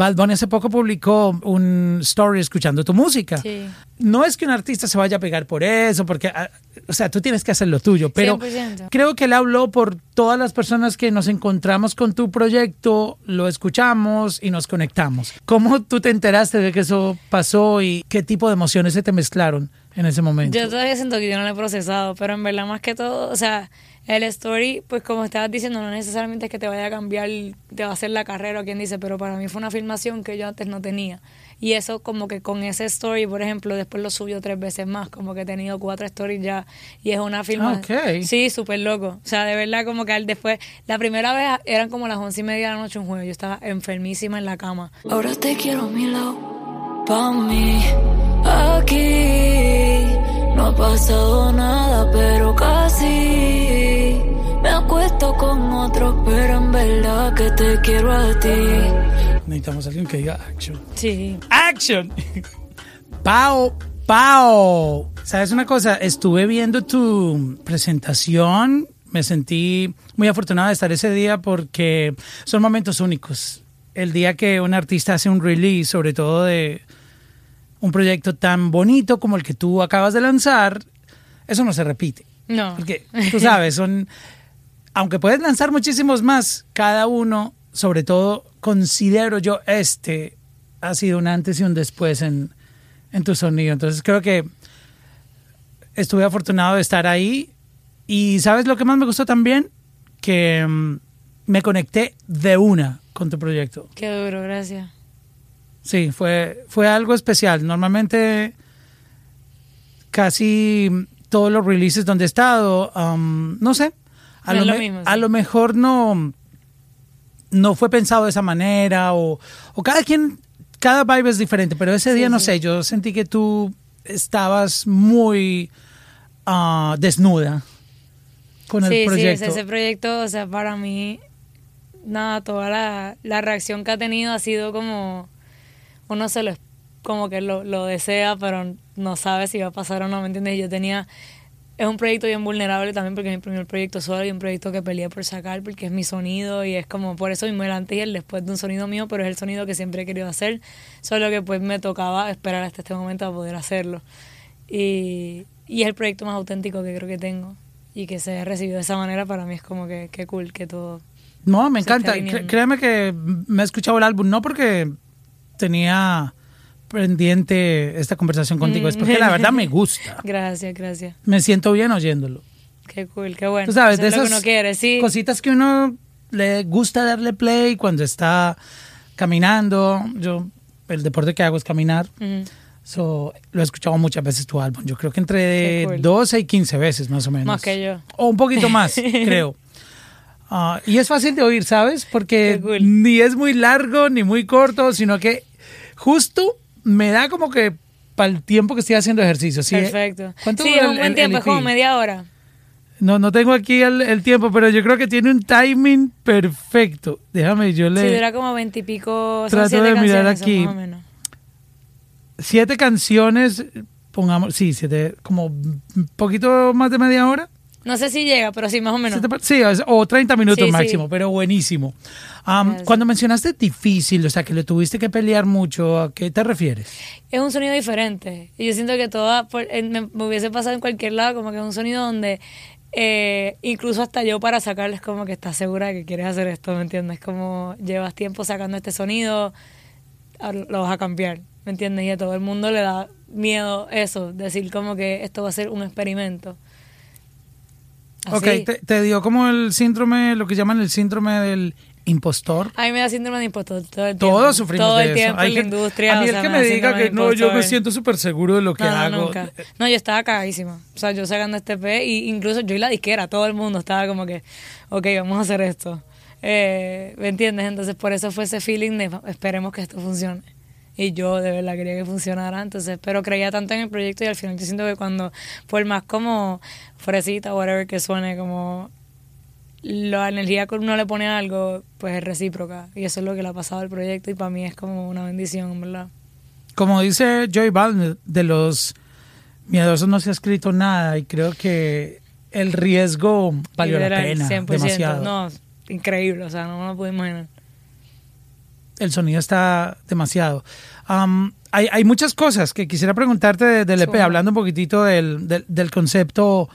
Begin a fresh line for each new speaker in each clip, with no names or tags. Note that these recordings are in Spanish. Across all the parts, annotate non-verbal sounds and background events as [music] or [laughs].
Bad Bunny hace poco publicó un story escuchando tu música.
Sí.
No es que un artista se vaya a pegar por eso, porque, ah, o sea, tú tienes que hacer lo tuyo, pero
100%.
creo que él habló por todas las personas que nos encontramos con tu proyecto, lo escuchamos y nos conectamos. ¿Cómo tú te enteraste de que eso pasó y qué tipo de emociones se te mezclaron en ese momento?
Yo todavía siento que yo no lo he procesado, pero en verdad más que todo, o sea, el story, pues como estabas diciendo, no necesariamente es que te vaya a cambiar, te va a hacer la carrera o quien dice, pero para mí fue una filmación que yo antes no tenía. Y eso como que con ese story, por ejemplo, después lo subió tres veces más, como que he tenido cuatro stories ya y es una filmación.
Ok.
Sí, súper loco. O sea, de verdad como que al después, la primera vez eran como las once y media de la noche un jueves, yo estaba enfermísima en la cama.
Ahora te quiero a mi lado, pa' mí, aquí. No ha pasado nada, pero casi. Me acuesto con otros, pero en verdad que te quiero a ti.
Necesitamos a alguien que diga action.
Sí.
¡Action! [laughs] ¡Pao! ¡Pao! ¿Sabes una cosa? Estuve viendo tu presentación. Me sentí muy afortunada de estar ese día porque son momentos únicos. El día que un artista hace un release, sobre todo de un proyecto tan bonito como el que tú acabas de lanzar, eso no se repite.
No.
Porque tú sabes, son. Aunque puedes lanzar muchísimos más, cada uno, sobre todo, considero yo este, ha sido un antes y un después en, en tu sonido. Entonces creo que estuve afortunado de estar ahí. Y ¿sabes lo que más me gustó también? Que mm, me conecté de una con tu proyecto.
Qué duro, gracias.
Sí, fue, fue algo especial. Normalmente casi todos los releases donde he estado, um, no sé, a,
No
lo, me- a mejor no, no fue pensado de esa manera o, o cada quien, cada vibe es diferente, pero ese día
Sí,
no
sí.
sé, yo sentí que tú estabas muy ah, desnuda con el proyecto.
sí, ese, ese proyecto, o sea, para mí, nada, toda la, la reacción que ha tenido ha sido como, uno se lo, como que lo, lo desea, pero no sabe si va a pasar o no, ¿me entiendes? Yo tenía, es un proyecto bien vulnerable también porque es mi primer proyecto solo y un proyecto que peleé por sacar porque es mi sonido y es como, por eso mismo el antes y el después de un sonido mío, pero es el sonido que siempre he querido hacer, solo que pues me tocaba esperar hasta este momento a poder hacerlo. Y, y es el proyecto más auténtico que creo que tengo y que se haya recibido de esa manera para mí es como que, que cool que todo
No, me encanta. créeme que me he escuchado el álbum, no porque tenía pendiente esta conversación contigo, es porque la verdad me [laughs] gusta.
gracias gracias
Me siento bien oyéndolo.
qué cool qué bueno
Tú sabes,
Eso
de esas
uno quiere sí
cositas que uno le gusta darle play cuando está caminando. Yo, el deporte que hago es caminar. So, lo he escuchado muchas veces tu álbum. Yo creo que entre
cool.
12 y 15 veces más o menos.
Más que yo.
O un poquito más, [laughs] creo. Ah, y es fácil de oír, ¿sabes? Porque
cool.
ni es muy largo ni muy corto, sino que justo me da como que para el tiempo que estoy haciendo ejercicio. ¿sí?
perfecto
¿Cuánto
sí es un buen
el-
tiempo
el
es como media hora
No, no tengo aquí el, el tiempo, pero yo creo que tiene un timing perfecto. Déjame, yo le...
sí dura como veintipico
Trato
siete
de mirar aquí.
más o menos
Siete canciones, pongamos, sí, siete, como un poquito más de media hora.
No sé si llega pero sí más o menos
Sí, o 30 minutos
Sí, sí.
máximo, pero buenísimo.
Gracias.
cuando mencionaste difícil, o sea, que le tuviste que pelear mucho, ¿a qué te refieres?
es un sonido diferente. Y yo siento que toda, por- me, me hubiese pasado en cualquier lado, como que es un sonido donde eh, incluso hasta yo para sacarles como que estás segura de que quieres hacer esto, ¿me entiendes? Como llevas tiempo sacando este sonido, lo vas a cambiar, ¿me entiendes? Y a todo el mundo le da miedo eso, decir como que esto va a ser un experimento. Así.
Ok, te, te dio como el síndrome, lo que llaman el síndrome del impostor.
A mí me da síndrome de impostor todo el tiempo.
Todos sufrimos
Todo
de
el
eso.
tiempo en la industria.
A mí
o
el que
me
diga que
de
no, yo me siento súper seguro de lo que
no, no,
hago.
nunca. No, yo estaba cagadísima. O sea, yo sacando este P, y incluso yo y la disquera, todo el mundo estaba como que, ok, vamos a hacer esto. Eh, ¿Me entiendes? Entonces, por eso fue ese feeling de esperemos que esto funcione. Y yo de verdad quería que funcionara. Entonces, pero creía tanto en el proyecto y al final yo siento que cuando, por más como fresita whatever que suene, como la energía que uno le pone a algo, pues es recíproca. Y eso es lo que le ha pasado al proyecto y para mí es como una bendición, en ¿verdad?
Como dice Joy Baldwin, de los miedosos no se ha escrito nada y creo que el riesgo valió la pena
100%.
demasiado.
No, increíble, o sea, no me lo puedo imaginar.
El sonido está demasiado. Um, hay, hay muchas cosas que quisiera preguntarte de- del EP, hablando un poquitito del, del, del concepto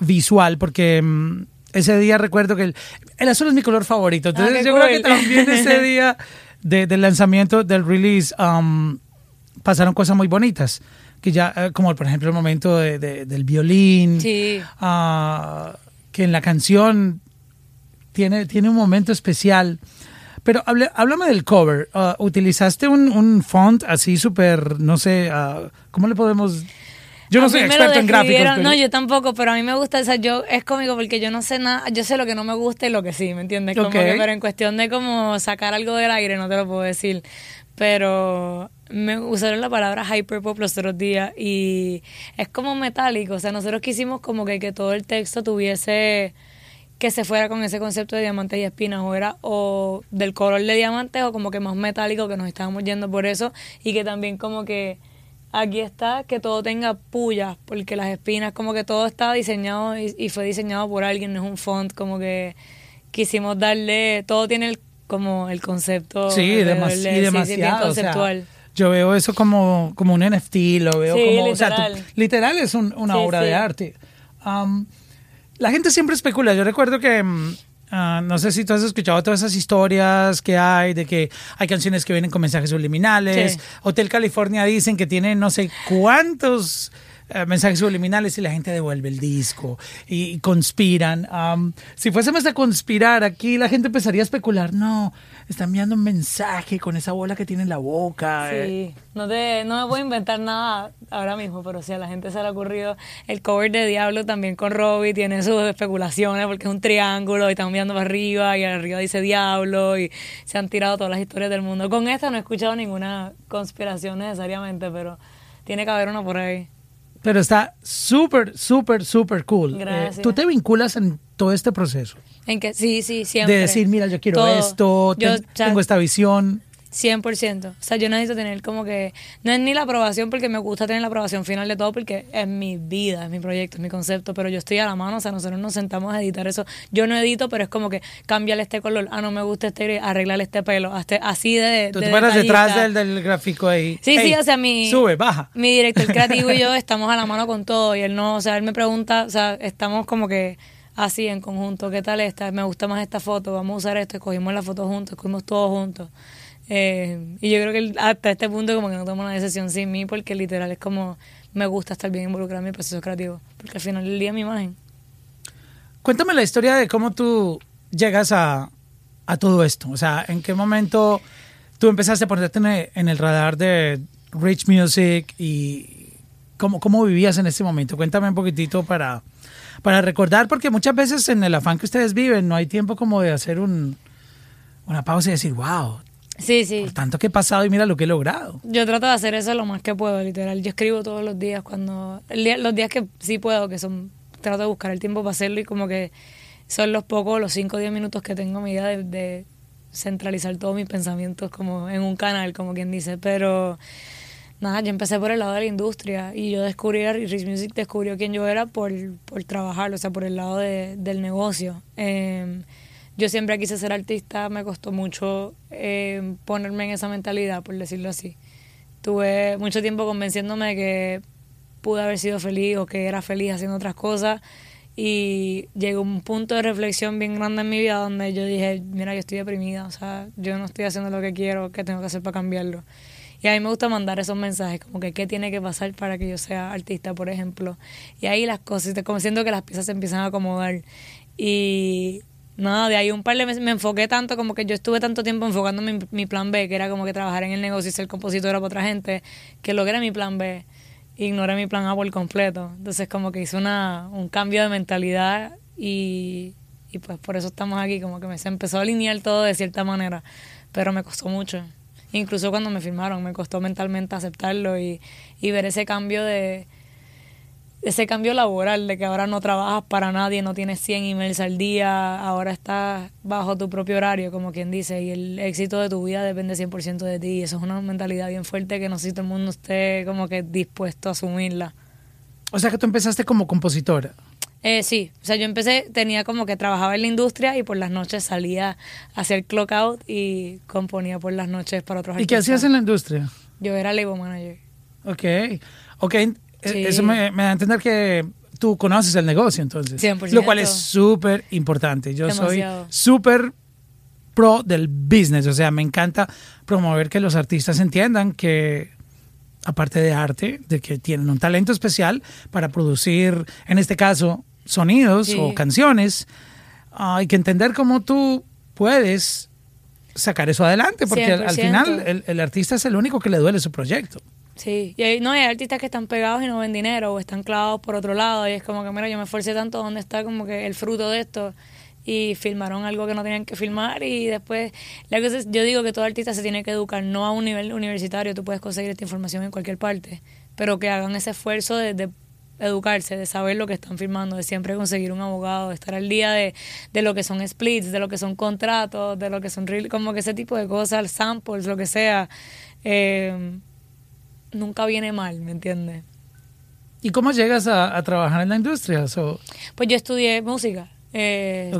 visual, porque mm, ese día recuerdo que el, el azul es mi color favorito. Entonces
Ah, qué
yo creo que también ese [laughs] día de- del lanzamiento, del release, um, pasaron cosas muy bonitas. Que ya, eh, como por ejemplo el momento de- de- del violín,
Sí.
ah, que en la canción tiene, tiene un momento especial. Pero hable- háblame del cover. Ah, ¿Utilizaste un, un font así súper, no sé, ah, ¿cómo le podemos...? Yo no
A
soy experto en gráficos. pero-
No, yo tampoco, pero a mí me gusta, o sea, yo, es cómico porque yo no sé nada, yo sé lo que no me gusta y lo que sí, ¿me entiendes? Como
Ok.
que, pero en cuestión de como sacar algo del aire, no te lo puedo decir. Pero me usaron la palabra hyperpop los otros días y es como metálico, o sea, nosotros quisimos como que, que todo el texto tuviese que se fuera con ese concepto de diamantes y espinas o era o del color de diamantes o como que más metálico que nos estábamos yendo por eso y que también como que aquí está que todo tenga pullas porque las espinas como que todo está diseñado y, y fue diseñado por alguien no es un font como que quisimos darle todo tiene el, como el concepto
Sí,
de-
y
sí, bien
demasiado. o sea,
conceptual
yo veo eso como, como un NFT, lo veo
Sí,
como... O sea, tú-
literal.
literal es un- una obra de arte. Um, la gente siempre especula. Yo recuerdo que... ah, no sé si tú has escuchado todas esas historias que hay de que hay canciones que vienen con mensajes subliminales.
Sí.
Hotel California dicen que tiene no sé cuántos eh, mensajes subliminales y la gente devuelve el disco y, y conspiran. Um, si fuésemos a conspirar aquí, la gente empezaría a especular. No, está enviando un mensaje con esa bola que tiene en la boca. eh.
Sí, no, te, no me voy a inventar nada ahora mismo, pero si a la gente se le ha ocurrido el cover de Diablo también con Robbie, tiene sus especulaciones porque es un triángulo y están mirando para arriba y arriba dice Diablo y se han tirado todas las historias del mundo. Con esta no he escuchado ninguna conspiración necesariamente, pero tiene que haber una por ahí.
Pero está súper, súper, súper cool. Eh,
Gracias.
tú te vinculas en todo este proceso.
En que sí, sí, siempre.
De decir, mira, yo quiero
Todo.
esto,
Yo,
ten- tengo esta visión.
100%. O sea, yo necesito tener como que... No es ni la aprobación porque me gusta tener la aprobación final de todo porque es mi vida, es mi proyecto, es mi concepto, pero yo estoy a la mano, o sea, nosotros nos sentamos a editar eso. Yo no edito, pero es como que cámbiale este color, ah, no me gusta este, arreglarle este pelo, hasta- así de...
Tú
de
te paras detrás del, del gráfico ahí.
Sí, sí, o sea, mi...
Sube, baja.
Mi director [laughs] creativo y yo estamos a la mano con todo y él no, o sea, él me pregunta, o sea, estamos como que así en conjunto, ¿qué tal esta? Me gusta más esta foto, vamos a usar esto, escogimos la foto juntos, escogimos todos juntos. Eh, y yo creo que hasta este punto como que no toma una decisión sin mí porque literal es como me gusta estar bien involucrado en mi proceso creativo, porque al final del día mi imagen.
Cuéntame la historia de cómo tú llegas a, a todo esto. O sea, ¿en qué momento tú empezaste a ponerte en el radar de Rich Music y cómo, cómo vivías en ese momento? Cuéntame un poquitito para, para recordar, porque muchas veces en el afán que ustedes viven no hay tiempo como de hacer un, una pausa y decir, wow,
Sí, sí.
por tanto que he pasado y mira lo que he logrado.
Yo trato de hacer eso lo más que puedo, literal. Yo escribo todos los días cuando... los días que sí puedo, que son... Trato de buscar el tiempo para hacerlo y como que son los pocos, los 5 o 10 minutos que tengo en mi vida de, de centralizar todos mis pensamientos como en un canal, como quien dice. Pero nada, yo empecé por el lado de la industria y yo descubrí, a Rich Music descubrió quién yo era por, por trabajar, o sea, por el lado de- del negocio. Eh, yo siempre quise ser artista, me costó mucho eh, ponerme en esa mentalidad, por decirlo así. Tuve mucho tiempo convenciéndome de que pude haber sido feliz o que era feliz haciendo otras cosas y llegó un punto de reflexión bien grande en mi vida donde yo dije, mira, yo estoy deprimida, o sea, yo no estoy haciendo lo que quiero, ¿qué tengo que hacer para cambiarlo? Y a mí me gusta mandar esos mensajes, como que qué tiene que pasar para que yo sea artista, por ejemplo. Y ahí las cosas, como siento que las piezas se empiezan a acomodar. Y nada, de ahí un par de meses me enfoqué tanto, como que yo estuve tanto tiempo enfocando mi, mi plan B, que era como que trabajar en el negocio y ser compositora para otra gente, que logré mi plan B. Ignoré mi plan A por completo. Entonces como que hice una, un cambio de mentalidad y, y pues por eso estamos aquí, como que me se empezó a alinear todo de cierta manera, pero me costó mucho. Incluso cuando me firmaron, me costó mentalmente aceptarlo y, y ver ese cambio de ese cambio laboral, de que ahora no trabajas para nadie, no tienes 100 emails al día, ahora estás bajo tu propio horario, como quien dice, y el éxito de tu vida depende 100% de ti. Y eso es una mentalidad bien fuerte que no sé si todo el mundo esté como que dispuesto a asumirla.
O sea que tú empezaste como compositora.
Eh, sí, o sea, yo empecé, tenía como que trabajaba en la industria y por las noches salía a hacer clock out y componía por las noches para otros
¿Y qué hacías en la industria?
Yo era label manager.
Ok, ok, eh, eso me, me da a entender que tú conoces el negocio entonces.
100%.
Lo cual es súper importante. Yo
Demasiado.
soy súper pro del business, o sea, me encanta promover que los artistas entiendan que aparte de arte, de que tienen un talento especial para producir, en este caso, sonidos
Sí.
o canciones, ah, hay que entender cómo tú puedes sacar eso adelante, porque al, al
100%.
final el, el artista es el único que le duele su proyecto.
Sí, y hay, no, hay artistas que están pegados y no ven dinero o están clavados por otro lado y es como que, mira, yo me esforcé tanto, ¿dónde está como que el fruto de esto? Y filmaron algo que no tenían que filmar y después, la cosa es, yo digo que todo artista se tiene que educar, no a un nivel universitario, tú puedes conseguir esta información en cualquier parte, pero que hagan ese esfuerzo de, de educarse, de saber lo que están filmando, de siempre conseguir un abogado, de estar al día de, de lo que son splits, de lo que son contratos, de lo que son, reel- como que ese tipo de cosas, samples, lo que sea. Eh, nunca viene mal, ¿me entiendes?
¿Y cómo llegas a, a trabajar en la industria? So,
Pues yo estudié música. Eh,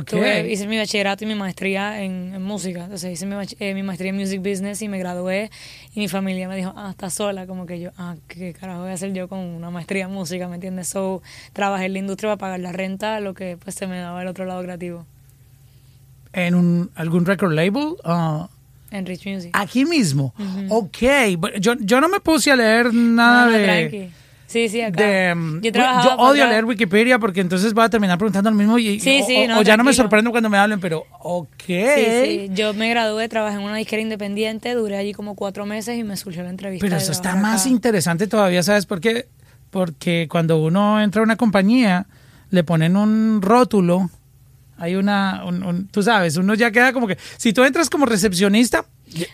hice mi bachillerato y mi maestría en, en música. Entonces hice mi, eh, mi maestría en Music Business y me gradué. Y mi familia me dijo, ah, estás sola. Como que yo, ah, ¿qué carajo voy a hacer yo con una maestría en música? ¿Me entiendes? So, trabajé en la industria para pagar la renta, lo que pues se me daba el otro lado creativo.
¿En un, algún record label? Ah,
En Rich Music.
aquí mismo. Ok. Bueno, Yo, yo no me puse a leer nada
No, no,
de...
tranqui. Sí, sí, acá.
de, mm,
yo trabajaba
yo odio
para-
leer Wikipedia porque entonces voy a terminar preguntando lo mismo y,
Sí, sí,
o-
no,
o ya no me sorprendo cuando me hablen, pero ok.
Sí. Yo me gradué, trabajé en una disquera independiente, duré allí como cuatro meses y me surgió la entrevista.
Pero eso está más
acá.
interesante todavía, ¿sabes por qué? Porque cuando uno entra a una compañía, le ponen un rótulo, hay una, un- un- tú sabes, uno ya queda como que, si tú entras como recepcionista,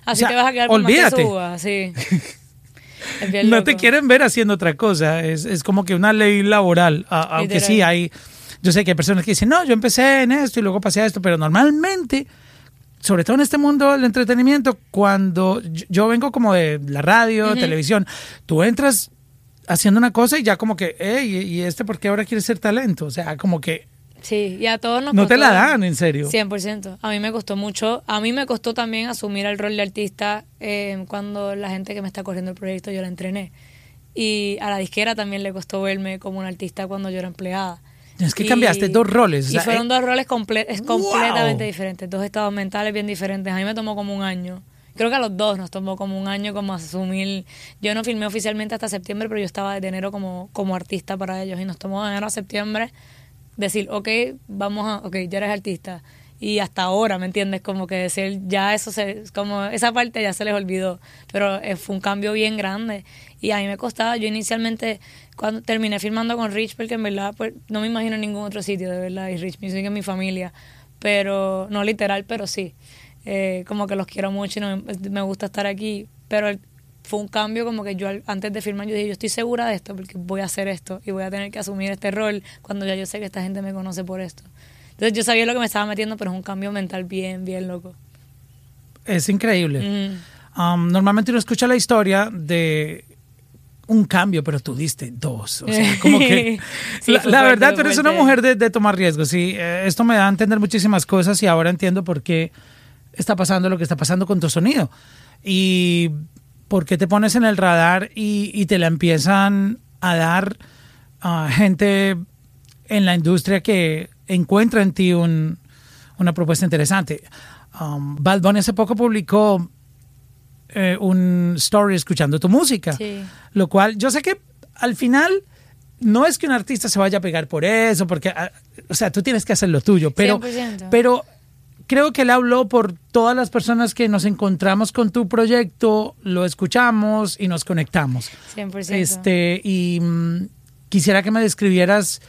Así
o sea,
te vas a quedar por más
olvídate.
que subas, sí. [laughs]
No te quieren ver haciendo otra cosa. Es, es como que una ley laboral. a- aunque sí hay. Yo sé que hay personas que dicen, no, yo empecé en esto y luego pasé a esto, pero normalmente, sobre todo en este mundo del entretenimiento, cuando yo, yo vengo como de la radio, televisión, tú entras haciendo una cosa y ya como que, hey, ¿y este por qué ahora quiere ser talento? O sea, como que
Sí, y a todos nos
no te la dan, en serio.
100%. A mí me costó mucho. A mí me costó también asumir el rol de artista eh, cuando la gente que me está corriendo el proyecto yo la entrené. Y a la disquera también le costó verme como una artista cuando yo era empleada.
Es que
Y-
cambiaste dos roles, o
Y fueron
eh,
dos roles comple- es completamente
¡Wow!
diferentes, dos estados mentales bien diferentes. A mí me tomó como un año. Creo que a los dos nos tomó como un año como asumir. Yo no filmé oficialmente hasta septiembre, pero yo estaba desde enero como, como artista para ellos. Y nos tomó de enero a septiembre decir, ok, vamos a, ok, ya eres artista. Y hasta ahora, ¿me entiendes? Como que decir, ya eso se, como esa parte ya se les olvidó. Pero eh, fue un cambio bien grande. Y a mí me costaba, yo inicialmente, cuando terminé filmando con Rich, porque en verdad, pues no me imagino en ningún otro sitio, de verdad. Y Rich Music es mi familia. Pero, no literal, pero sí. Eh, como que los quiero mucho y no, me gusta estar aquí. Pero el- fue un cambio como que yo antes de filmar yo dije, yo estoy segura de esto porque voy a hacer esto y voy a tener que asumir este rol cuando ya yo sé que esta gente me conoce por esto. Entonces yo sabía lo que me estaba metiendo, pero es un cambio mental bien, bien loco.
Es increíble.
Mm.
Um, normalmente uno escucha la historia de un cambio, pero tú diste dos. O sea, como que. [laughs]
Sí,
la la verdad, tú eres una mujer de, de tomar riesgos. Sí, Eh, esto me da a entender muchísimas cosas y ahora entiendo por qué está pasando lo que está pasando con tu sonido. Y por qué te pones en el radar y, y te la empiezan a dar a gente en la industria que encuentra en ti un- una propuesta interesante. Um, Bad Bunny hace poco publicó eh, un story escuchando tu música,
Sí.
lo cual yo sé que al final no es que un artista se vaya a pegar por eso, porque, ah, o sea, tú tienes que hacer lo tuyo, pero,
100%.
pero creo que él habló por todas las personas que nos encontramos con tu proyecto, lo escuchamos y nos conectamos.
100%.
Este, y mm, quisiera que me describieras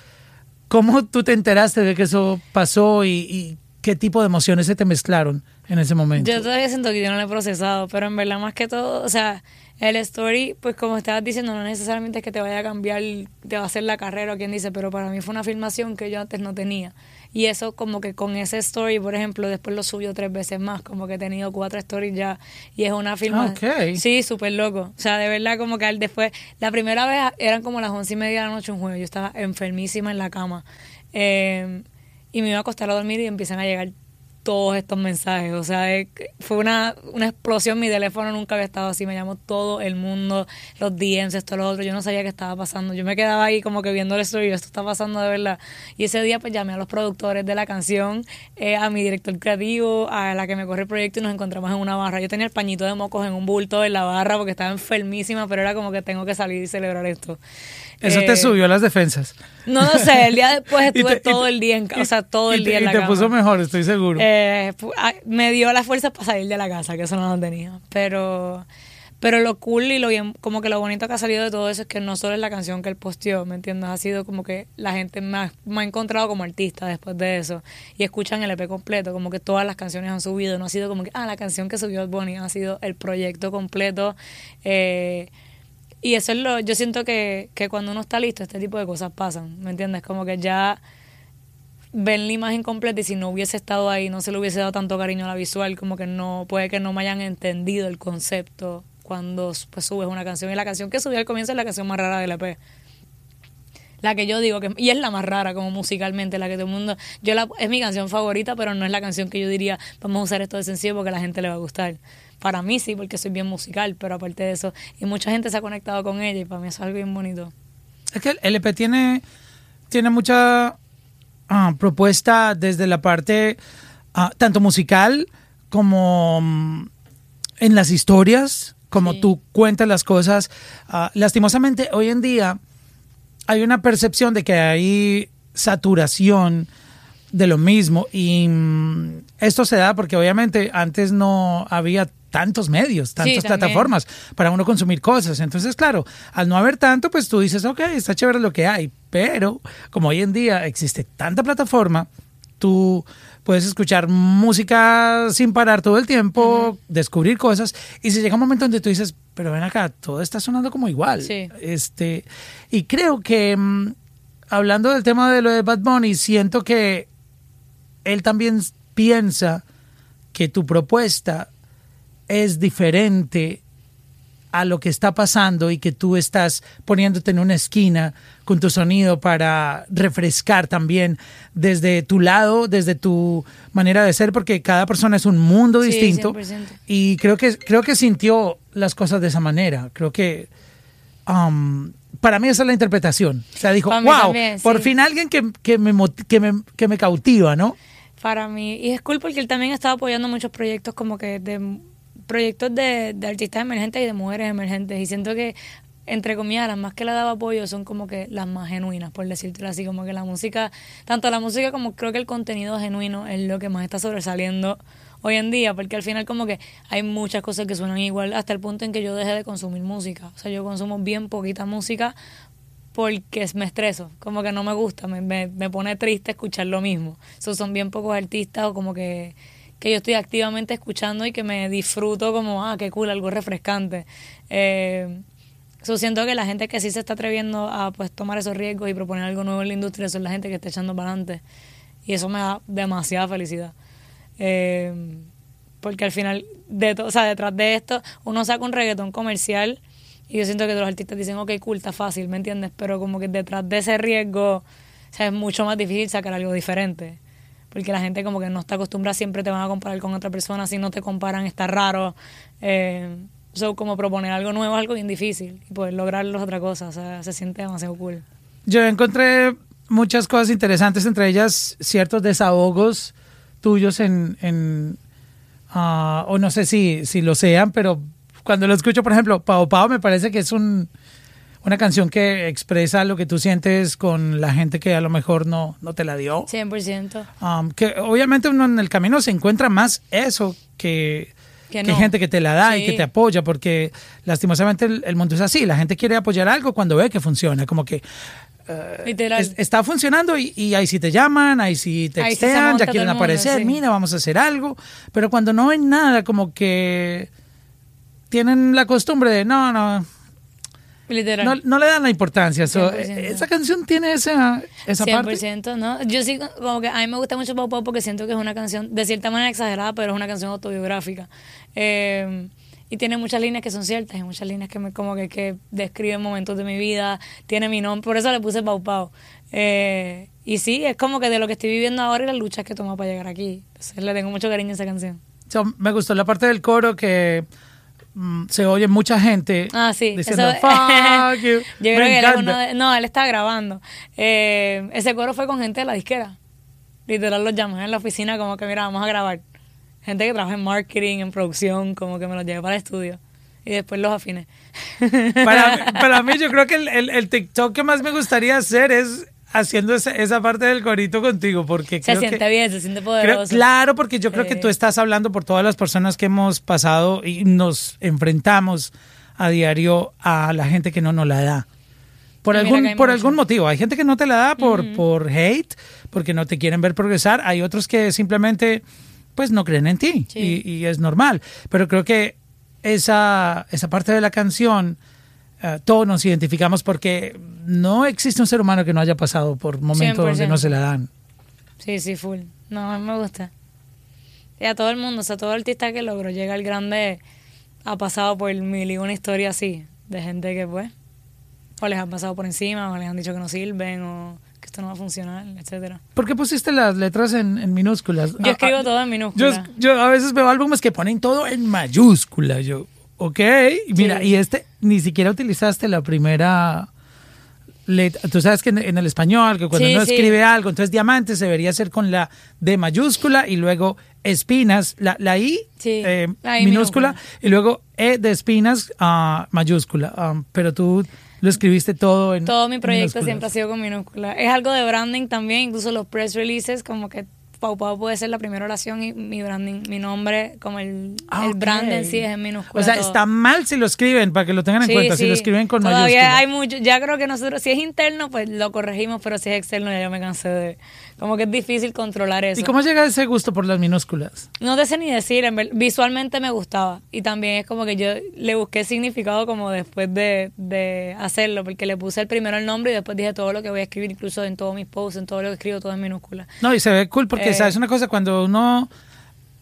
cómo tú te enteraste de que eso pasó y, y qué tipo de emociones se te mezclaron en ese momento.
Yo todavía siento que yo no lo he procesado, pero en verdad más que todo, o sea, el story, pues como estabas diciendo, no necesariamente es que te vaya a cambiar, te va a hacer la carrera o quien dice, pero para mí fue una filmación que yo antes no tenía. Y eso como que con ese story, por ejemplo, después lo subió tres veces más, como que he tenido cuatro stories ya y es una filmación.
Ok.
Sí, súper loco. O sea, de verdad como que después, la primera vez eran como las once y media de la noche un jueves, yo estaba enfermísima en la cama. Eh, y me iba a acostar a dormir y empiezan a llegar todos estos mensajes. O sea, fue una, una explosión. Mi teléfono nunca había estado así. Me llamó todo el mundo, los DMs, esto, lo otro. Yo no sabía qué estaba pasando. Yo me quedaba ahí como que viendo el estudio. Esto está pasando de verdad. Y ese día, pues llamé a los productores de la canción, eh, a mi director creativo, a la que me corre el proyecto y nos encontramos en una barra. Yo tenía el pañito de mocos en un bulto en la barra porque estaba enfermísima, pero era como que tengo que salir y celebrar esto.
Eso te eh, subió las defensas.
No lo sé, el día después [laughs] estuve todo el día en casa, o sea, todo el día en la.
Y te puso mejor, estoy seguro.
Eh, ah, me dio la fuerza para salir de la casa, que eso no lo tenía. Pero, pero lo cool y lo bien, como que lo bonito que ha salido de todo eso es que no solo es la canción que él posteó, ¿me entiendes? Ha sido como que la gente me ha, me ha encontrado como artista después de eso y escuchan el EP completo, como que todas las canciones han subido, no ha sido como que, ah, la canción que subió Bonnie, ha sido el proyecto completo. Eh, y eso es lo, yo siento que, que cuando uno está listo, este tipo de cosas pasan, ¿me entiendes? Como que ya ven la imagen completa y si no hubiese estado ahí, no se le hubiese dado tanto cariño a la visual, como que no, puede que no me hayan entendido el concepto cuando pues, subes una canción. Y la canción que subí al comienzo es la canción más rara del EP. La que yo digo que, y es la más rara como musicalmente, la que todo el mundo, yo la, es mi canción favorita, pero no es la canción que yo diría, vamos a usar esto de sencillo porque a la gente le va a gustar. Para mí sí, porque soy bien musical, pero aparte de eso, y mucha gente se ha conectado con ella y para mí eso es algo bien bonito.
Es que el LP tiene, tiene mucha ah, propuesta desde la parte ah, tanto musical como mm, en las historias, como tú cuentas las cosas. Ah, lastimosamente, hoy en día hay una percepción de que hay saturación de lo mismo y mm, esto se da porque obviamente antes no había tantos medios, tantas plataformas para uno consumir cosas. Entonces, claro, al no haber tanto, pues tú dices, ok, está chévere lo que hay, pero como hoy en día existe tanta plataforma, tú puedes escuchar música sin parar todo el tiempo, descubrir cosas, y si llega un momento donde tú dices, pero ven acá, todo está sonando como igual. Este, y creo que, mm, hablando del tema de lo de Bad Bunny, siento que él también piensa que tu propuesta es diferente a lo que está pasando y que tú estás poniéndote en una esquina con tu sonido para refrescar también desde tu lado, desde tu manera de ser, porque cada persona es un mundo distinto. Y creo que, creo que sintió las cosas de esa manera. Creo que um, para mí esa es la interpretación. O sea, dijo, wow, por fin alguien que, que, me, que, me, que me cautiva, ¿no?
Para mí, y es cool porque él también estaba apoyando muchos proyectos como que de proyectos de, artistas emergentes y de mujeres emergentes. Y siento que, entre comillas, las más que le daba apoyo son como que las más genuinas, por decirlo así. Como que la música, tanto la música como creo que el contenido genuino es lo que más está sobresaliendo hoy en día, porque al final como que hay muchas cosas que suenan igual hasta el punto en que yo dejé de consumir música. O sea, yo consumo bien poquita música porque me estreso, como que no me gusta, me, me, me pone triste escuchar lo mismo. So, son bien pocos artistas o como que que yo estoy activamente escuchando y que me disfruto como, ah, qué cool, algo refrescante. Eh, siento que la gente que sí se está atreviendo a pues tomar esos riesgos y proponer algo nuevo en la industria, son la gente que está echando para adelante. Y eso me da demasiada felicidad. Eh, porque al final, de o sea, detrás de esto, uno saca un reggaetón comercial y yo siento que los artistas dicen, ok, cool, está fácil, ¿me entiendes? Pero como que detrás de ese riesgo, o sea, es mucho más difícil sacar algo diferente porque la gente como que no está acostumbrada, siempre te van a comparar con otra persona, si no te comparan está raro. Eh, como proponer algo nuevo algo bien difícil y poder lograrlo es otra cosa, se siente demasiado cool.
Yo encontré muchas cosas interesantes, entre ellas ciertos desahogos tuyos en, en ah, o no sé si, si lo sean, pero cuando lo escucho, por ejemplo, Pau Pau me parece que es un una canción que expresa lo que tú sientes con la gente que a lo mejor no, no te la dio.
100%.
Um, que obviamente uno en el camino se encuentra más eso que, que, gente que te la da y que te apoya, porque lastimosamente el, mundo es así. La gente quiere apoyar algo cuando ve que funciona, como que uh, está funcionando y, ahí sí te llaman, ahí sí te textean, ya quieren aparecer, mira, vamos a hacer algo. Pero cuando no hay nada, como que tienen la costumbre de, no, no, no, le dan la importancia. esa canción tiene esa, esa 100%,
¿no? Yo sí, como que a mí me gusta mucho Pau Pau porque siento que es una canción de cierta manera exagerada, pero es una canción autobiográfica. Eh, y tiene muchas líneas que son ciertas y muchas líneas que me como que, que describen momentos de mi vida. Tiene mi nombre, por eso le puse Pau Pau. Eh, y sí, es como que de lo que estoy viviendo ahora y las luchas que he tomado para llegar aquí. Entonces le tengo mucho cariño a esa canción.
So, me gustó la parte del coro que mm, se oye mucha gente
Ah, sí.
diciendo
eso- [laughs]
fuck [laughs] you.
Yo creo que él es uno de- No, él estaba grabando. Eh, ese coro fue con gente de la disquera. Literal los llamé en la oficina como que, mira, vamos a grabar. Gente que trabaja en marketing, en producción, como que me los llevé para el estudio. Y después los afiné.
para, [laughs] para mí, yo creo que el, el- el TikTok que más me gustaría hacer es haciendo esa, esa parte del corito contigo, porque
Se
creo
siente
que-
bien, se siente
creo-
poderoso.
claro, porque yo creo que tú estás hablando por todas las personas que hemos pasado y nos enfrentamos a diario a la gente que no nos la da. Por algún, por
mucho.
algún motivo. Hay gente que no te la da por, por hate, porque no te quieren ver progresar. Hay otros que simplemente pues no creen en ti
Sí.
y, y es normal. Pero creo que esa, esa parte de la canción, eh, todos nos identificamos porque no existe un ser humano que no haya pasado por momentos donde
100%.
no se la dan.
Sí, sí, full. No, a mí me gusta. Y a todo el mundo, o sea, todo artista que logró llegar al grande ha pasado por mil y una historia así, de gente que pues, o les han pasado por encima, o les han dicho que no sirven, o que esto no va a funcionar, etcétera.
¿Por qué pusiste las letras en, en minúsculas?
Yo escribo
Ah, ah,
todo en
Yo,
minúscula.
yo a veces veo álbumes que ponen todo en mayúscula. Yo, ok. Mira,
Sí.
y este ni siquiera utilizaste la primera letra. Tú sabes que en, en el español, que cuando
Sí,
uno
sí.
escribe algo, entonces diamante se debería hacer con la D mayúscula y luego espinas, la, la I, eh,
la I
minúscula,
minúscula.
y luego E de espinas ah, mayúscula. Ah, pero tú lo escribiste todo en
Todo mi proyecto
minúsculas.
siempre ha sido con minúscula. Es algo de branding también, incluso los press releases, como que Pau Pau puede ser la primera oración y mi branding, mi nombre, como el,
Ah,
el brand en sí es en minúscula.
O sea,
todo.
está mal si lo escriben, para que lo tengan en
Sí,
cuenta, si lo escriben con
Todavía
mayúscula.
hay mucho, ya creo que nosotros, si es interno, pues lo corregimos, pero si es externo ya yo me cansé de, como que es difícil controlar eso.
¿Y cómo llega ese gusto por las minúsculas?
No te sé ni decir, en ver- visualmente me gustaba y también es como que yo le busqué significado como después de, de hacerlo, porque le puse el primero el nombre y después dije todo lo que voy a escribir, incluso en todos mis posts, en todo lo que escribo, todo en minúscula.
No, y se ve cool porque,
Eh.
¿Sabes una cosa? Cuando uno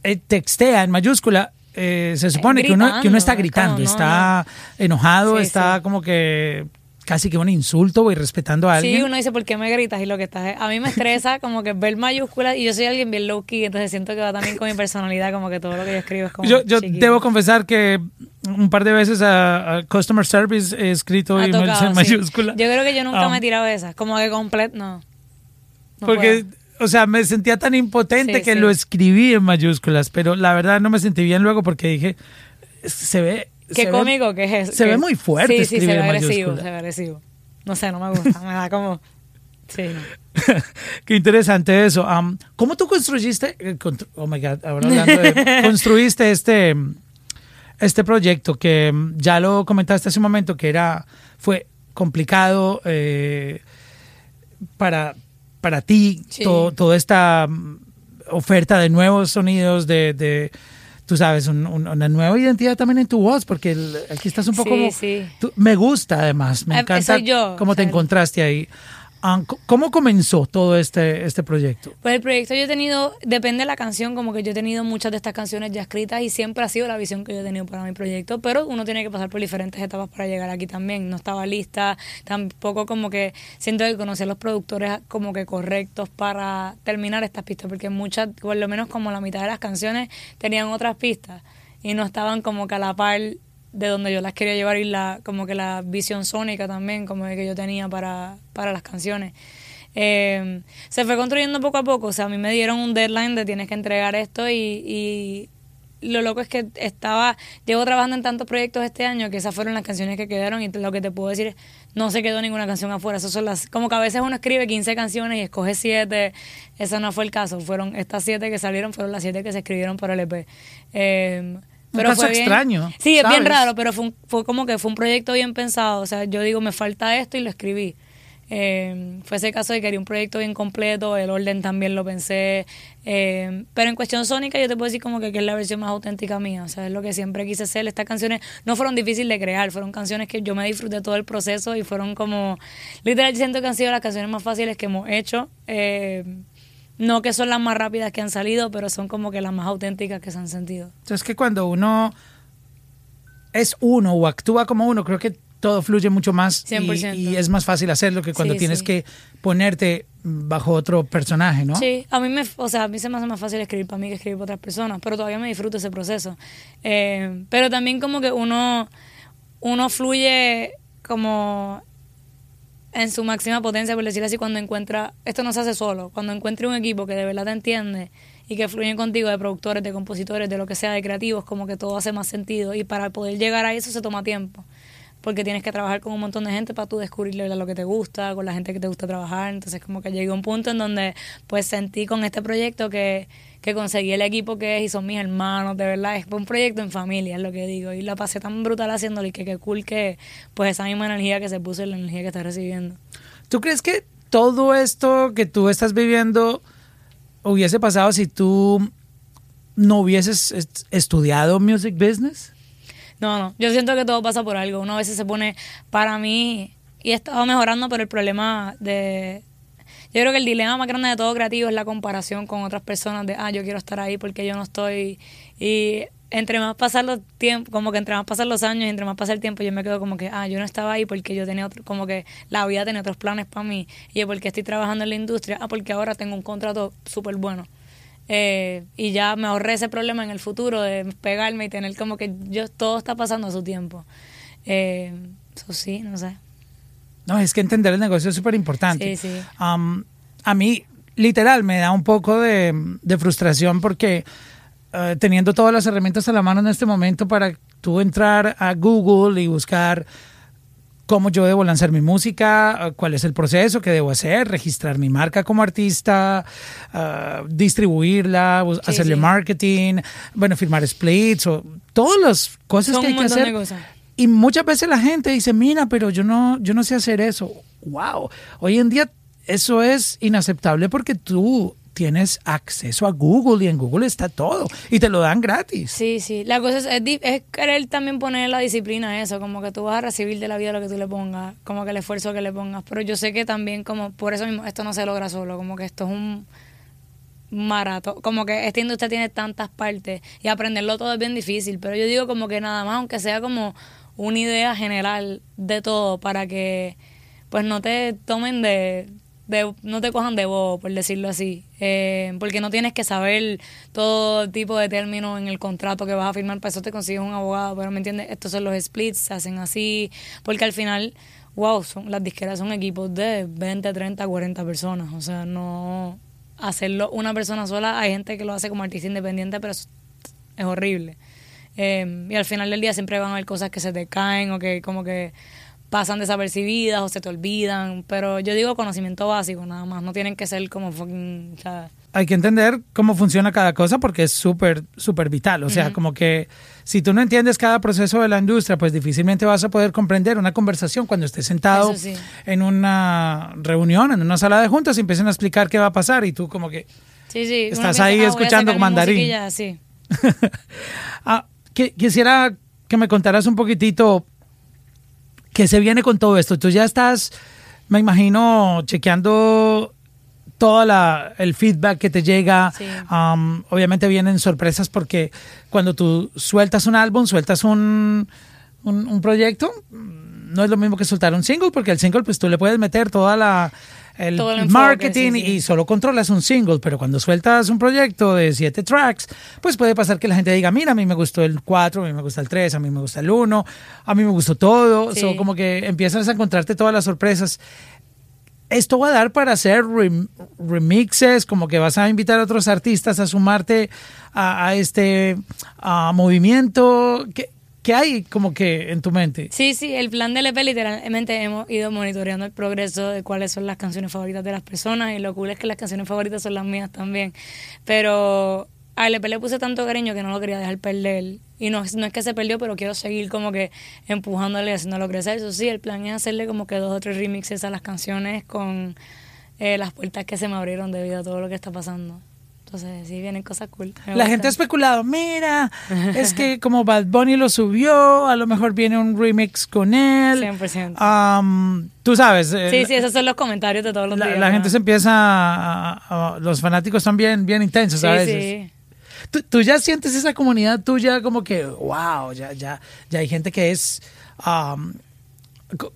eh, textea en mayúscula, eh, se supone que, uno, que uno está
gritando, no,
está enojado,
Sí,
está
sí.
como que casi que un insulto o irrespetando a alguien.
Sí, uno dice, ¿por qué me gritas? Y lo que estás... A mí me estresa como que ver mayúsculas y yo soy alguien bien low key, entonces siento que va también con mi personalidad, como que todo lo que yo escribo es como
yo yo
chiquito.
debo confesar que un par de veces a, a Customer Service he escrito emails
tocado,
en
sí.
mayúscula.
Yo creo que yo nunca
Um,
me he tirado esas, como que completo, no. No
porque,
puedo.
O sea, me sentía tan impotente
Sí,
que
sí.
lo escribí en mayúsculas, pero la verdad no me sentí bien luego porque dije, se ve...
Qué
ve-
cómico que es
se
que-
ve muy fuerte
Sí, sí, se
escribir
ve agresivo, se ve agresivo. No sé, no me gusta, me da como... Sí. [laughs]
Qué interesante eso. ¿Cómo tú construiste, eh, oh my God, ahora hablando de, [laughs] construiste este, este proyecto que mm, ya lo comentaste hace un momento que era, fue complicado eh, para, para ti,
Sí.
to- toda esta mm, oferta de nuevos sonidos, de, de tú sabes, un- un- una nueva identidad también en tu voz, porque el- aquí estás un poco...
Sí,
como-
sí.
tú- me gusta además, me
Eh,
encanta
yo,
cómo te encontraste ahí. Ah, ¿Cómo comenzó todo este, este proyecto?
Pues el proyecto yo he tenido, depende de la canción, como que yo he tenido muchas de estas canciones ya escritas y siempre ha sido la visión que yo he tenido para mi proyecto, pero uno tiene que pasar por diferentes etapas para llegar aquí también. No estaba lista, tampoco como que siento que conocí a los productores como que correctos para terminar estas pistas, porque muchas, por lo menos como la mitad de las canciones tenían otras pistas y no estaban como que a la par de donde yo las quería llevar y la como que la visión sónica también como que yo tenía para, para las canciones. Eh, se fue construyendo poco a poco o sea a mí me dieron un deadline de tienes que entregar esto y, y lo loco es que estaba llevo trabajando en tantos proyectos este año que esas fueron las canciones que quedaron y lo que te puedo decir es no se quedó ninguna canción afuera. Esas son las como que a veces uno escribe 15 canciones y escoge 7 eso no fue el caso fueron estas 7 que salieron fueron las 7 que se escribieron para el EP Eh, pero
caso
fue bien-
extraño,
Sí, es bien raro, pero fue, un- fue como que fue un proyecto bien pensado. O sea, yo digo, me falta esto y lo escribí. Eh, fue ese caso de que quería un proyecto bien completo, el orden también lo pensé. eh, pero en cuestión sónica, yo te puedo decir como que, que es la versión más auténtica mía. O sea, es lo que siempre quise hacer. Estas canciones no fueron difíciles de crear, fueron canciones que yo me disfruté todo el proceso y fueron como. Literal, siento que han sido las canciones más fáciles que hemos hecho. Eh, no que son las más rápidas que han salido, pero son como que las más auténticas que se han sentido.
Entonces que cuando uno es uno o actúa como uno, creo que todo fluye mucho más y,
100%.
y es más fácil hacerlo que cuando
Sí,
tienes
sí.
que ponerte bajo otro personaje, ¿no?
Sí, a mí me, o sea, a mí se me hace más fácil escribir para mí que escribir para otras personas, pero todavía me disfruto ese proceso. Eh, pero también como que uno, uno fluye como en su máxima potencia, por decirlo así, cuando encuentra, esto no se hace solo, cuando encuentre un equipo que de verdad te entiende y que fluye contigo de productores, de compositores, de lo que sea, de creativos, como que todo hace más sentido y para poder llegar a eso se toma tiempo. Porque tienes que trabajar con un montón de gente para tú descubrirle lo que te gusta, con la gente que te gusta trabajar. Entonces, como que llegué a un punto en donde, pues, sentí con este proyecto que, que conseguí el equipo que es y son mis hermanos, de verdad. Es un proyecto en familia, es lo que digo. Y la pasé tan brutal haciéndolo y que qué cool que, pues, esa misma energía que se puso y la energía que estás recibiendo.
¿Tú crees que todo esto que tú estás viviendo hubiese pasado si tú no hubieses est- estudiado music business?
No, no. Yo siento que todo pasa por algo. Uno a veces se pone, para mí, y he estado mejorando, pero el problema de... Yo creo que el dilema más grande de todo creativo es la comparación con otras personas de, ah, yo quiero estar ahí porque yo no estoy. Y entre más pasan los tiempos, como que entre más pasan los años y entre más pasa el tiempo, yo me quedo como que, ah, yo no estaba ahí porque yo tenía otro, como que la vida tenía otros planes para mí. Y porque estoy trabajando en la industria, ah, porque ahora tengo un contrato súper bueno. Eh, y ya me ahorré ese problema en el futuro de pegarme y tener como que yo todo está pasando a su tiempo. Eh, eso sí, no sé.
No, es que entender el negocio es súper importante.
Sí, sí.
Um, a mí, literal, me da un poco de, de frustración porque eh, teniendo todas las herramientas a la mano en este momento para tú entrar a Google y buscar cómo yo debo lanzar mi música, eh, cuál es el proceso que debo hacer, registrar mi marca como artista, eh, distribuirla,
Sí,
hacerle
sí.
marketing, bueno, firmar splits o todas las cosas
Son
que hay que hacer. Y muchas veces la gente dice, mira, pero yo no, yo no sé hacer eso. Wow. Hoy en día eso es inaceptable porque tú tienes acceso a Google y en Google está todo y te lo dan gratis.
Sí, sí. La cosa es, es, es querer también poner la disciplina a eso, como que tú vas a recibir de la vida lo que tú le pongas, como que el esfuerzo que le pongas. Pero yo sé que también, como por eso mismo, esto no se logra solo, como que esto es un maratón, como que esta industria tiene tantas partes y aprenderlo todo es bien difícil, pero yo digo como que nada más, aunque sea como una idea general de todo para que pues no te tomen de, de no te cojan de bobo, por decirlo así, Eh, porque no tienes que saber todo tipo de términos en el contrato que vas a firmar, para eso te consigues un abogado, pero me entiendes, estos son los splits, se hacen así, porque al final, wow, son, las disqueras son equipos de 20, 30, 40 personas, o sea, no hacerlo una persona sola, hay gente que lo hace como artista independiente, pero es, es horrible. Eh, y al final del día siempre van a haber cosas que se te caen o que como que pasan desapercibidas o se te olvidan, pero yo digo conocimiento básico nada más, no tienen que ser como fucking, o sea,
Hay que entender cómo funciona cada cosa porque es súper, súper vital. O sea, como que si tú no entiendes cada proceso de la industria, pues difícilmente vas a poder comprender una conversación cuando estés sentado
sí.
en una reunión, en una sala de juntas y empiecen a explicar qué va a pasar y tú como que...
sí, sí. uno
Estás
piensa,
ahí
"Ah,
escuchando mandarín".
musiquilla", sí. [laughs]
Ah, que- quisiera que me contaras un poquitito qué se viene con todo esto. Tú ya estás, me imagino, chequeando todo la, el feedback que te llega.
Sí.
Um, obviamente vienen sorpresas porque cuando tú sueltas un álbum, sueltas un, un, un proyecto, no es lo mismo que soltar un single, porque el single pues tú le puedes meter toda la... El,
Todo el
el
enfoque,
marketing
sí, sí.
y solo controlas un single, pero cuando sueltas un proyecto de siete tracks, pues puede pasar que la gente diga, mira, a mí me gustó el 4, a mí me gusta el 3, a mí me gusta el 1, a mí me gustó todo,
Sí.
So, como que empiezas a encontrarte todas las sorpresas. Esto va a dar para hacer rem- remixes, como que vas a invitar a otros artistas a sumarte a, a este a movimiento. ¿Qué, qué hay como que en tu mente?
Sí, sí, el plan del EP literalmente hemos ido monitoreando el progreso de cuáles son las canciones favoritas de las personas y lo cool es que las canciones favoritas son las mías también. Pero al EP le puse tanto cariño que no lo quería dejar perder. Y no, no es que se perdió, pero quiero seguir como que empujándole y haciéndolo crecer. Eso sí, el plan es hacerle como que dos o tres remixes a las canciones con eh, las puertas que se me abrieron debido a todo lo que está pasando. Entonces, sí, vienen cosas cool. Me
La
gusta.
gente ha especulado, mira, [laughs] es que como Bad Bunny lo subió, a lo mejor viene un remix con él.
100%.
Am, tú sabes, eh,
Sí, sí, esos son los comentarios de todos los
la,
días.
la
¿no?
gente se empieza, a- los fanáticos son bien, bien intensos,
Sí,
a veces.
sí.
¿Tú, tú ya sientes esa comunidad tuya como que, wow, ya, ya, ya hay gente que es... um,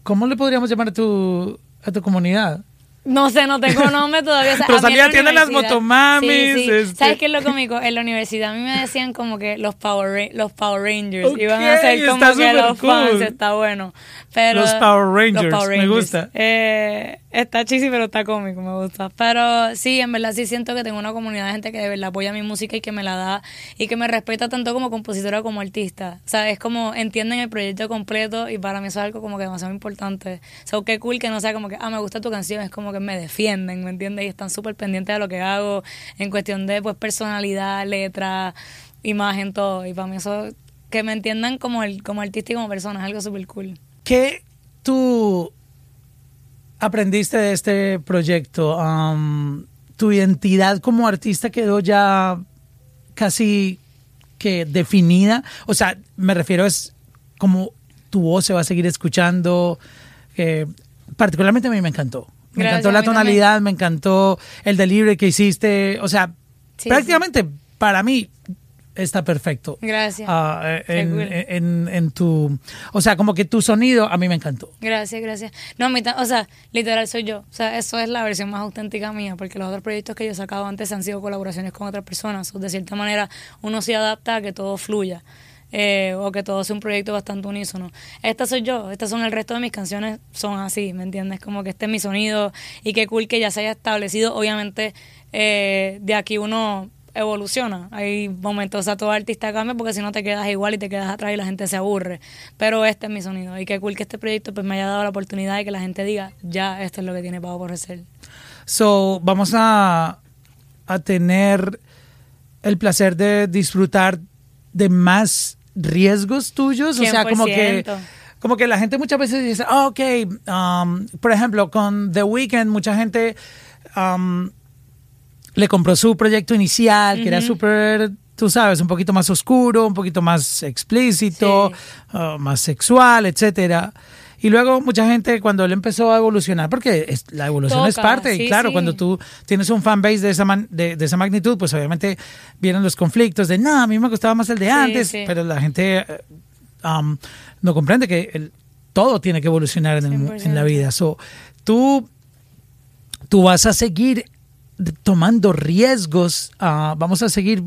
¿Cómo le podríamos llamar a tu, a tu comunidad?
No sé, no tengo nombre todavía. O sea, a mí en
Rosalía
la
las motomamis,
Sí, sí.
este-
¿Sabes qué es lo cómico? En la universidad a mí me decían como que los Power, los Power Rangers
Ok,
iban a ser como
está
que los fans,
cool.
está bueno. Pero,
Los Power Rangers,
los
me gusta.
Eh, está chisi, pero está cómico, me gusta. Pero sí, en verdad sí siento que tengo una comunidad de gente que de verdad apoya mi música y que me la da y que me respeta tanto como compositora como artista. O sea, es como entienden el proyecto completo y para mí eso es algo como que demasiado importante. O sea, qué cool que no sea como que, ah, me gusta tu canción, es como que me defienden, ¿me entiendes? Y están súper pendientes de lo que hago en cuestión de pues personalidad, letra, imagen, todo. Y para mí eso, que me entiendan como, el, como artista y como persona, es algo súper cool.
¿Qué tú aprendiste de este proyecto? Um, ¿Tu identidad como artista quedó ya casi que definida? O sea, me refiero es como tu voz se va a seguir escuchando. que particularmente a mí me encantó. Me
Gracias,
encantó la tonalidad, me encantó el delivery que hiciste. O sea,
Sí,
prácticamente para mí está perfecto.
Gracias.
Ah, en,
cool.
en- en tu, o sea, como que tu sonido a mí me encantó.
Gracias, gracias. No, ta- o sea, literal soy yo. O sea, eso es la versión más auténtica mía, porque los otros proyectos que yo he sacado antes han sido colaboraciones con otras personas. O de cierta manera, uno se adapta a que todo fluya. Eh, o que todo sea un proyecto bastante unísono. Esta soy yo, estas son el resto de mis canciones, son así, ¿me entiendes? Como que este es mi sonido y qué cool que ya se haya establecido. Obviamente, eh, de aquí uno evoluciona. Hay momentos, o sea, todo artista cambia porque si no te quedas igual y te quedas atrás y la gente se aburre. Pero este es mi sonido y qué cool que este proyecto pues me haya dado la oportunidad de que la gente diga, ya, esto es lo que tiene Pau por hacer.
So, vamos a, a tener el placer de disfrutar de más riesgos tuyos. O sea, como que,
100%.
como que la gente muchas veces dice, ah, ok, um, por ejemplo, con The Weeknd, mucha gente um, le compró su proyecto inicial, que era súper, tú sabes, un poquito más oscuro, un poquito más explícito, uh, más sexual, etcétera. Y luego mucha gente cuando él empezó a evolucionar, porque es- la evolución es parte, y claro,
sí.
cuando tú tienes un fanbase de esa, man- de, de esa magnitud, pues obviamente vienen los conflictos de, no, a mí me gustaba más el de
Sí,
antes, pero la gente eh, um, no comprende que el- todo tiene que evolucionar en, el en la
100%.
vida. So, tú, tú vas a seguir tomando riesgos, ah, vamos a seguir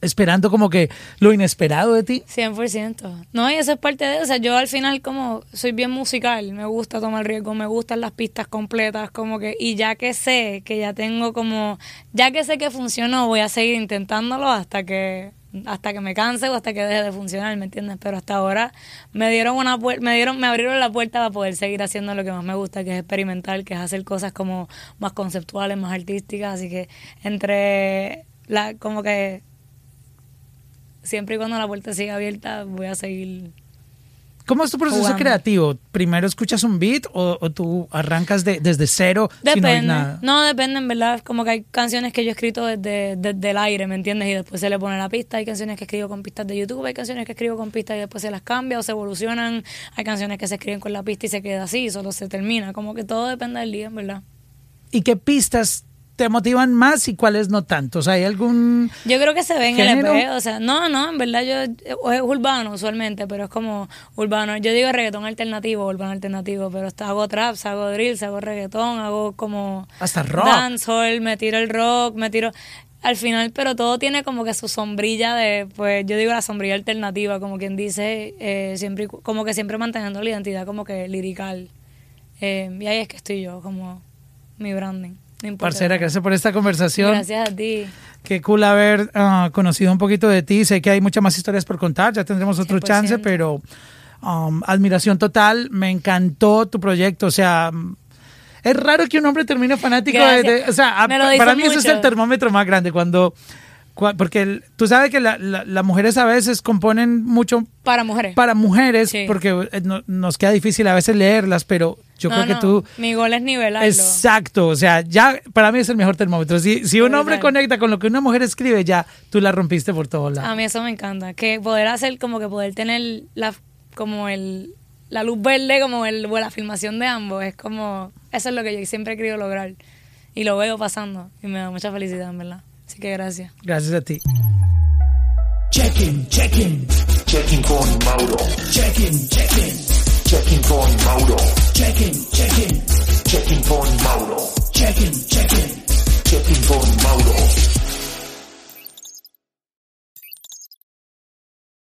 esperando como que lo inesperado de ti.
100%. No, y eso es parte de, o sea, yo al final como soy bien musical, me gusta tomar riesgo, me gustan las pistas completas, como que, y ya que sé que ya tengo como, ya que sé que funcionó, voy a seguir intentándolo hasta que hasta que me canse o hasta que deje de funcionar, ¿me entiendes? Pero hasta ahora me dieron una me dieron me abrieron la puerta para poder seguir haciendo lo que más me gusta, que es experimentar, que es hacer cosas como más conceptuales, más artísticas, así que entre la como que siempre y cuando la puerta siga abierta, voy a seguir.
¿Cómo es tu proceso
Jugando.
creativo? ¿Primero escuchas un beat o, o tú arrancas de- desde cero si no hay
Depende.
nada?
No, depende, en verdad. Como que hay canciones que yo he escrito desde, desde el aire, ¿me entiendes? Y después se le pone la pista. Hay canciones que escribo con pistas de YouTube, hay canciones que escribo con pistas y después se las cambia o se evolucionan. Hay canciones que se escriben con la pista y se queda así, solo se termina. Como que todo depende del día, en verdad.
¿Y qué pistas te motivan más y cuáles no tanto? O sea, ¿hay algún...
Yo creo que se ve en el. EP, o sea, no, no, en verdad yo es urbano usualmente, pero es como urbano. Yo digo reggaetón alternativo, urbano alternativo, pero hago traps, hago drills, hago reggaetón, hago como
Hasta rock.
dancehall, me tiro el rock, me tiro al final, pero todo tiene como que su sombrilla de, pues yo digo la sombrilla alternativa, como quien dice, eh, siempre como que siempre manteniendo la identidad como que lirical. Eh, y ahí es que estoy yo, como mi branding. No.
Parcera, gracias por esta conversación.
Gracias a ti.
Qué cool haber ah, conocido un poquito de ti. Sé que hay muchas más historias por contar, ya tendremos otro
100%.
chance, pero um, admiración total. Me encantó tu proyecto. O sea, mm, es raro que un hombre termine fanático de, O sea, a- para mí ese es
mucho.
el termómetro más grande cuando. Porque el- tú sabes que la- la- las mujeres a veces componen mucho
Para mujeres.
para mujeres
Sí.
porque eh, no- nos queda difícil a veces leerlas, pero yo
No,
creo que tú
Mi gol es nivelarlo.
Exacto, o sea, ya para mí es el mejor termómetro. Si, si un hombre conecta con lo que una mujer escribe, ya tú la rompiste por todos
A
lados.
mí eso me encanta. Que poder hacer como que poder tener la, como el, la luz verde, como el, o la filmación de ambos. Es como, eso es lo que yo siempre he querido lograr. Y lo veo pasando. Y me da mucha felicidad, en verdad. Así que gracias.
Gracias a ti. Check-in, check-in.
Check-in con Mauro.
Check-in, check-in.
Check-in con Mauro.
Check-in, check-in.
Check-in con Mauro.
Check-in, check-in.
Check-in con Mauro.